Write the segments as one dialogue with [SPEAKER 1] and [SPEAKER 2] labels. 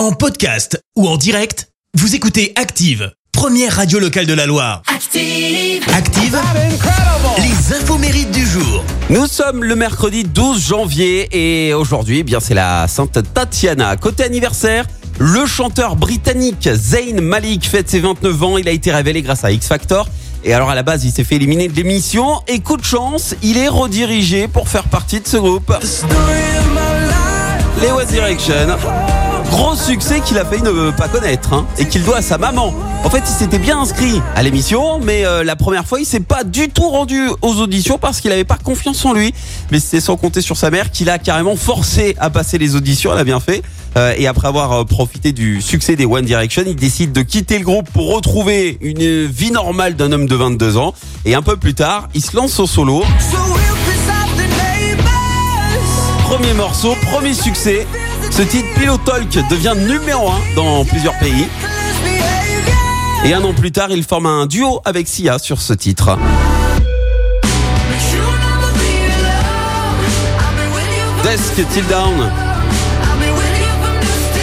[SPEAKER 1] En podcast ou en direct, vous écoutez Active, première radio locale de la Loire.
[SPEAKER 2] Active.
[SPEAKER 1] Active, les infos mérites du jour.
[SPEAKER 3] Nous sommes le mercredi 12 janvier et aujourd'hui, eh bien c'est la Sainte Tatiana. Côté anniversaire, le chanteur britannique Zayn Malik fête ses 29 ans. Il a été révélé grâce à X Factor. Et alors à la base, il s'est fait éliminer de l'émission. Et coup de chance, il est redirigé pour faire partie de ce groupe. Les One Direction. Gros succès qu'il a failli ne pas connaître hein, et qu'il doit à sa maman. En fait, il s'était bien inscrit à l'émission, mais euh, la première fois, il s'est pas du tout rendu aux auditions parce qu'il avait pas confiance en lui. Mais c'était sans compter sur sa mère qu'il a carrément forcé à passer les auditions. Elle a bien fait. Euh, et après avoir euh, profité du succès des One Direction, il décide de quitter le groupe pour retrouver une vie normale d'un homme de 22 ans. Et un peu plus tard, il se lance au solo. Premier morceau, premier succès. Ce titre Pillow Talk devient numéro 1 dans plusieurs pays. Et un an plus tard, il forme un duo avec Sia sur ce titre. Desk Till Down.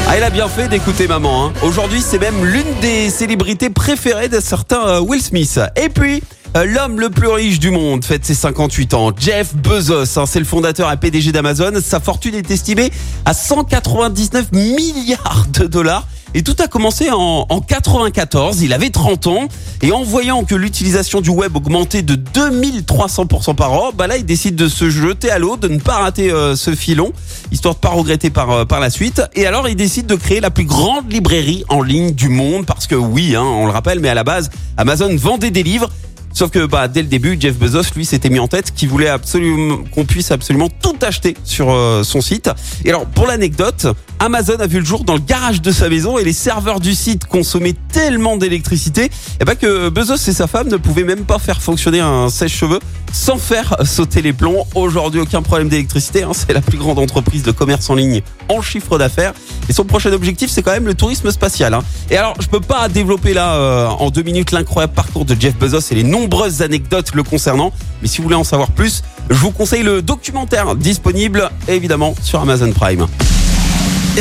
[SPEAKER 3] Ah, il a bien fait d'écouter maman. hein. Aujourd'hui, c'est même l'une des célébrités préférées de certains euh, Will Smith. Et puis, l'homme le plus riche du monde fête ses 58 ans. Jeff Bezos, hein, c'est le fondateur et PDG d'Amazon. Sa fortune est estimée à 199 milliards de dollars. Et tout a commencé en, en 94, il avait 30 ans, et en voyant que l'utilisation du web augmentait de 2300% par an, bah là il décide de se jeter à l'eau, de ne pas rater euh, ce filon, histoire de pas regretter par, euh, par la suite. Et alors il décide de créer la plus grande librairie en ligne du monde, parce que oui, hein, on le rappelle, mais à la base, Amazon vendait des livres, Sauf que bah, dès le début, Jeff Bezos, lui, s'était mis en tête qu'il voulait absolument qu'on puisse absolument tout acheter sur euh, son site. Et alors, pour l'anecdote, Amazon a vu le jour dans le garage de sa maison et les serveurs du site consommaient tellement d'électricité eh ben, que Bezos et sa femme ne pouvaient même pas faire fonctionner un sèche-cheveux sans faire sauter les plombs. Aujourd'hui, aucun problème d'électricité. hein. C'est la plus grande entreprise de commerce en ligne en chiffre d'affaires. Et son prochain objectif, c'est quand même le tourisme spatial. hein. Et alors, je peux pas développer là euh, en deux minutes l'incroyable parcours de Jeff Bezos et les nombreuses anecdotes le concernant. Mais si vous voulez en savoir plus, je vous conseille le documentaire disponible évidemment sur Amazon Prime.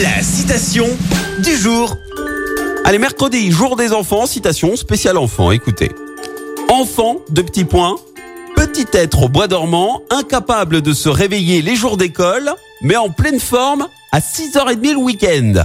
[SPEAKER 1] La citation du jour.
[SPEAKER 3] Allez, mercredi, jour des enfants, citation spéciale enfant. Écoutez. Enfant, de petits points, petit être au bois dormant, incapable de se réveiller les jours d'école, mais en pleine forme à 6h30 le week-end.